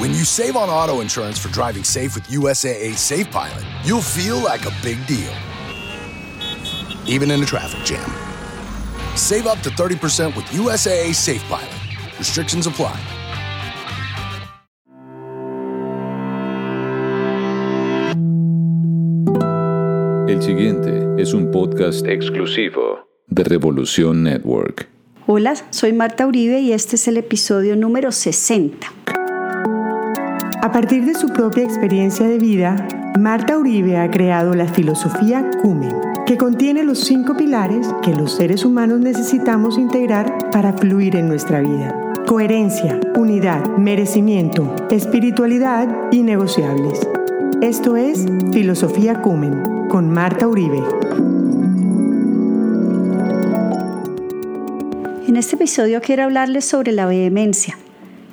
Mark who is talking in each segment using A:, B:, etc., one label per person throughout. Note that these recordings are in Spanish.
A: When you save on auto insurance for driving safe with USAA Safe Pilot, you'll feel like a big deal, even in a traffic jam. Save up to 30% with USAA Safe Pilot. Restrictions apply.
B: El siguiente es un podcast exclusivo de Revolución Network.
C: Hola, soy Marta Uribe y este es el episodio número 60.
D: A partir de su propia experiencia de vida, Marta Uribe ha creado la filosofía Cumen, que contiene los cinco pilares que los seres humanos necesitamos integrar para fluir en nuestra vida. Coherencia, unidad, merecimiento, espiritualidad y negociables. Esto es Filosofía Cumen con Marta Uribe.
C: En este episodio quiero hablarles sobre la vehemencia,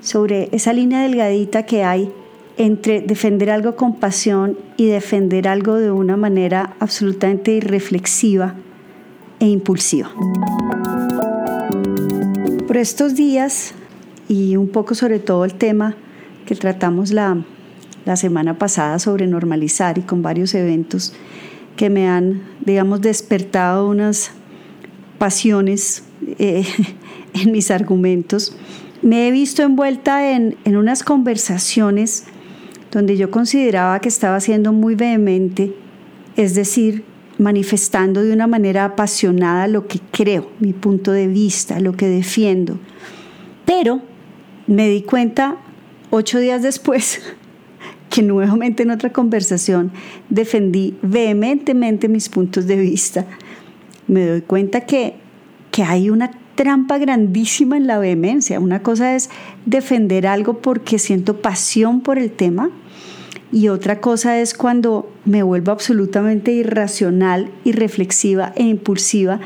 C: sobre esa línea delgadita que hay entre defender algo con pasión y defender algo de una manera absolutamente irreflexiva e impulsiva. Por estos días y un poco sobre todo el tema que tratamos la, la semana pasada sobre normalizar y con varios eventos que me han, digamos, despertado unas pasiones eh, en mis argumentos, me he visto envuelta en, en unas conversaciones donde yo consideraba que estaba siendo muy vehemente, es decir, manifestando de una manera apasionada lo que creo, mi punto de vista, lo que defiendo. Pero me di cuenta ocho días después que nuevamente en otra conversación defendí vehementemente mis puntos de vista. Me doy cuenta que, que hay una trampa grandísima en la vehemencia. Una cosa es defender algo porque siento pasión por el tema y otra cosa es cuando me vuelvo absolutamente irracional, irreflexiva e impulsiva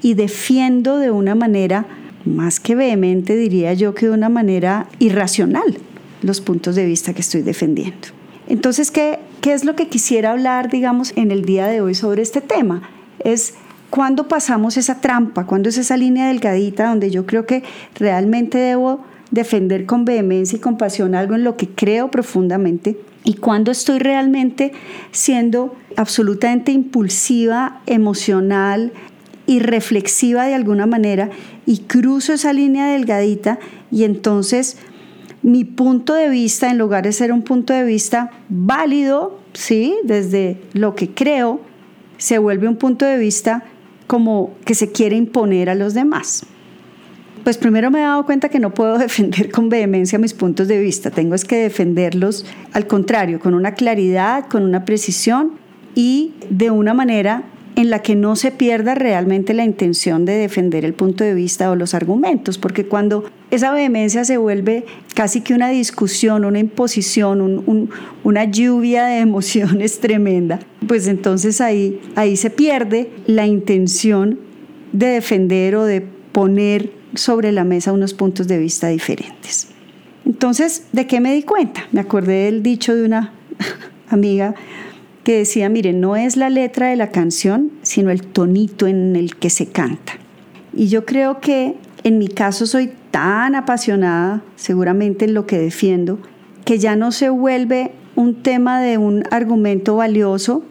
C: y defiendo de una manera más que vehemente, diría yo que de una manera irracional los puntos de vista que estoy defendiendo. Entonces, ¿qué, qué es lo que quisiera hablar, digamos, en el día de hoy sobre este tema? Es cuándo pasamos esa trampa, cuándo es esa línea delgadita donde yo creo que realmente debo defender con vehemencia y compasión algo en lo que creo profundamente y cuando estoy realmente siendo absolutamente impulsiva, emocional y reflexiva de alguna manera y cruzo esa línea delgadita y entonces mi punto de vista, en lugar de ser un punto de vista válido, ¿sí? desde lo que creo, se vuelve un punto de vista como que se quiere imponer a los demás. Pues primero me he dado cuenta que no puedo defender con vehemencia mis puntos de vista, tengo es que defenderlos al contrario, con una claridad, con una precisión y de una manera en la que no se pierda realmente la intención de defender el punto de vista o los argumentos, porque cuando esa vehemencia se vuelve casi que una discusión, una imposición, una lluvia de emociones tremenda, pues entonces ahí, ahí se pierde la intención de defender o de poner sobre la mesa unos puntos de vista diferentes. Entonces, ¿de qué me di cuenta? Me acordé del dicho de una amiga que decía, miren, no es la letra de la canción, sino el tonito en el que se canta. Y yo creo que en mi caso soy tan apasionada, seguramente en lo que defiendo, que ya no se vuelve un tema de un argumento valioso,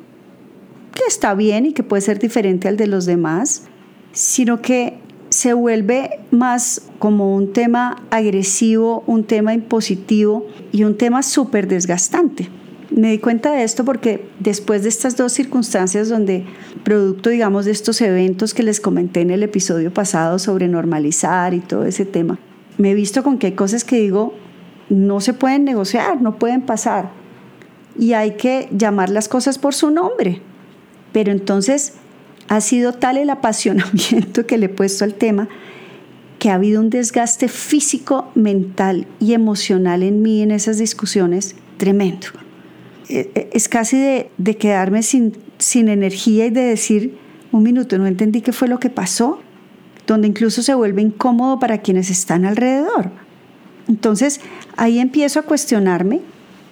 C: que está bien y que puede ser diferente al de los demás, sino que se vuelve más como un tema agresivo, un tema impositivo y un tema súper desgastante me di cuenta de esto porque después de estas dos circunstancias donde, producto, digamos, de estos eventos que les comenté en el episodio pasado sobre normalizar y todo ese tema, me he visto con que hay cosas que digo, no se pueden negociar, no pueden pasar. Y hay que llamar las cosas por su nombre. Pero entonces ha sido tal el apasionamiento que le he puesto al tema que ha habido un desgaste físico, mental y emocional en mí en esas discusiones tremendo. Eh, eh, es casi de, quedarme sin, sin energía y de decir, un minuto, no entendí qué fue lo que pasó, donde incluso se vuelve incómodo para quienes están alrededor. Entonces ahí empiezo a cuestionarme,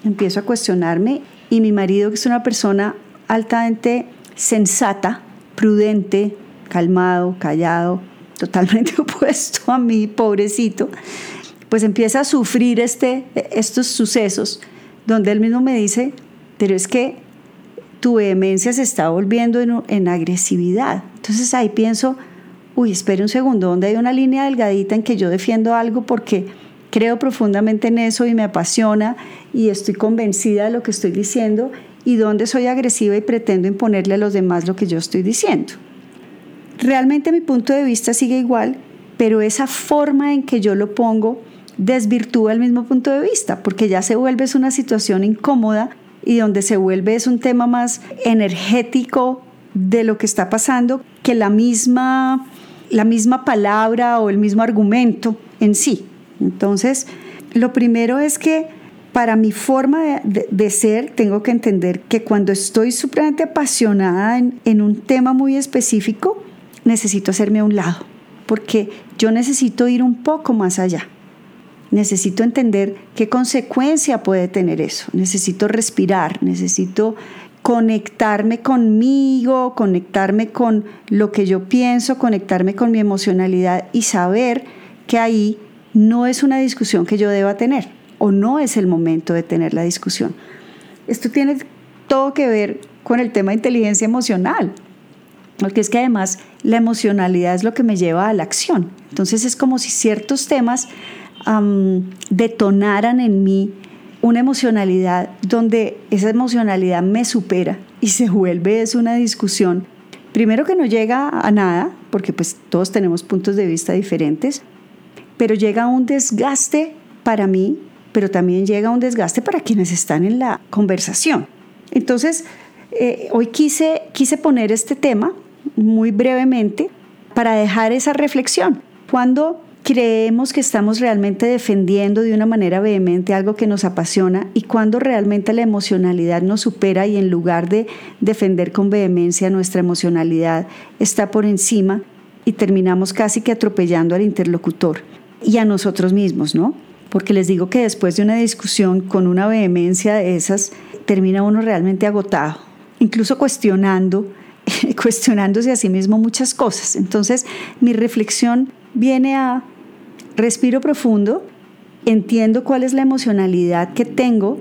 C: empiezo a cuestionarme y mi marido, que es una persona altamente sensata, prudente, calmado, callado, totalmente opuesto a mí, pobrecito, pues empieza a sufrir este, estos sucesos, donde él mismo me dice, pero es que tu vehemencia se está volviendo en, en agresividad. Entonces ahí pienso, uy, espere un segundo, donde hay una línea delgadita en que yo defiendo algo porque creo profundamente en eso y me apasiona y estoy convencida de lo que estoy diciendo y donde soy agresiva y pretendo imponerle a los demás lo que yo estoy diciendo. Realmente mi punto de vista sigue igual, pero esa forma en que yo lo pongo desvirtúa el mismo punto de vista, porque ya se vuelve una situación incómoda y donde se vuelve es un tema más energético de lo que está pasando que la misma, la misma palabra o el mismo argumento en sí. Entonces, lo primero es que para mi forma de, ser, tengo que entender que cuando estoy supremamente apasionada en, en un tema muy específico, necesito hacerme a un lado, porque yo necesito ir un poco más allá. Necesito entender qué consecuencia puede tener eso. Necesito respirar, necesito conectarme conmigo, conectarme con lo que yo pienso, conectarme con mi emocionalidad y saber que ahí no es una discusión que yo deba tener o no es el momento de tener la discusión. Esto tiene todo que ver con el tema de inteligencia emocional, porque es que además la emocionalidad es lo que me lleva a la acción. Entonces es como si ciertos temas detonaran en mí una emocionalidad donde esa emocionalidad me supera y se vuelve es una discusión, primero que no llega a nada, porque pues todos tenemos puntos de vista diferentes, pero llega un desgaste para mí pero también llega un desgaste para quienes están en la conversación. Entonces, eh, hoy quise, quise poner este tema muy brevemente para dejar esa reflexión. Cuando creemos que estamos realmente defendiendo de una manera vehemente algo que nos apasiona y cuando realmente la emocionalidad nos supera y en lugar de defender con vehemencia nuestra emocionalidad está por encima y terminamos casi que atropellando al interlocutor y a nosotros mismos, ¿no? porque les digo que después de una discusión con una vehemencia de esas, termina uno realmente agotado, incluso cuestionando, cuestionándose a sí mismo muchas cosas. Entonces, mi reflexión viene a respiro profundo, entiendo cuál es la emocionalidad que tengo,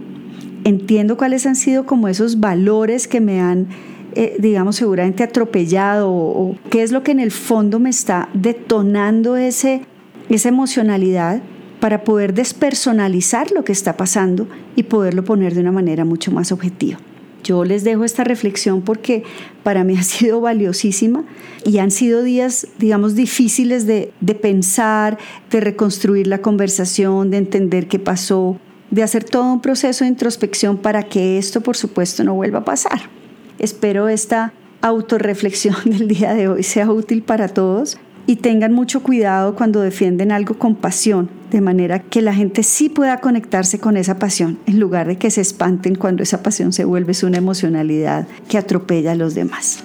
C: entiendo cuáles han sido como esos valores que me han, eh, digamos, seguramente atropellado o, o, qué es lo que en el fondo me está detonando ese, esa emocionalidad para poder despersonalizar lo que está pasando y poderlo poner de una manera mucho más objetiva. Yo les dejo esta reflexión porque para mí ha sido valiosísima y han sido días, digamos, difíciles de, pensar, de reconstruir la conversación, de entender qué pasó, de hacer todo un proceso de introspección para que esto, por supuesto, no vuelva a pasar. Espero esta autorreflexión del día de hoy sea útil para todos y tengan mucho cuidado cuando defienden algo con pasión, de manera que la gente sí pueda conectarse con esa pasión, en lugar de que se espanten cuando esa pasión se vuelve una emocionalidad que atropella a los demás.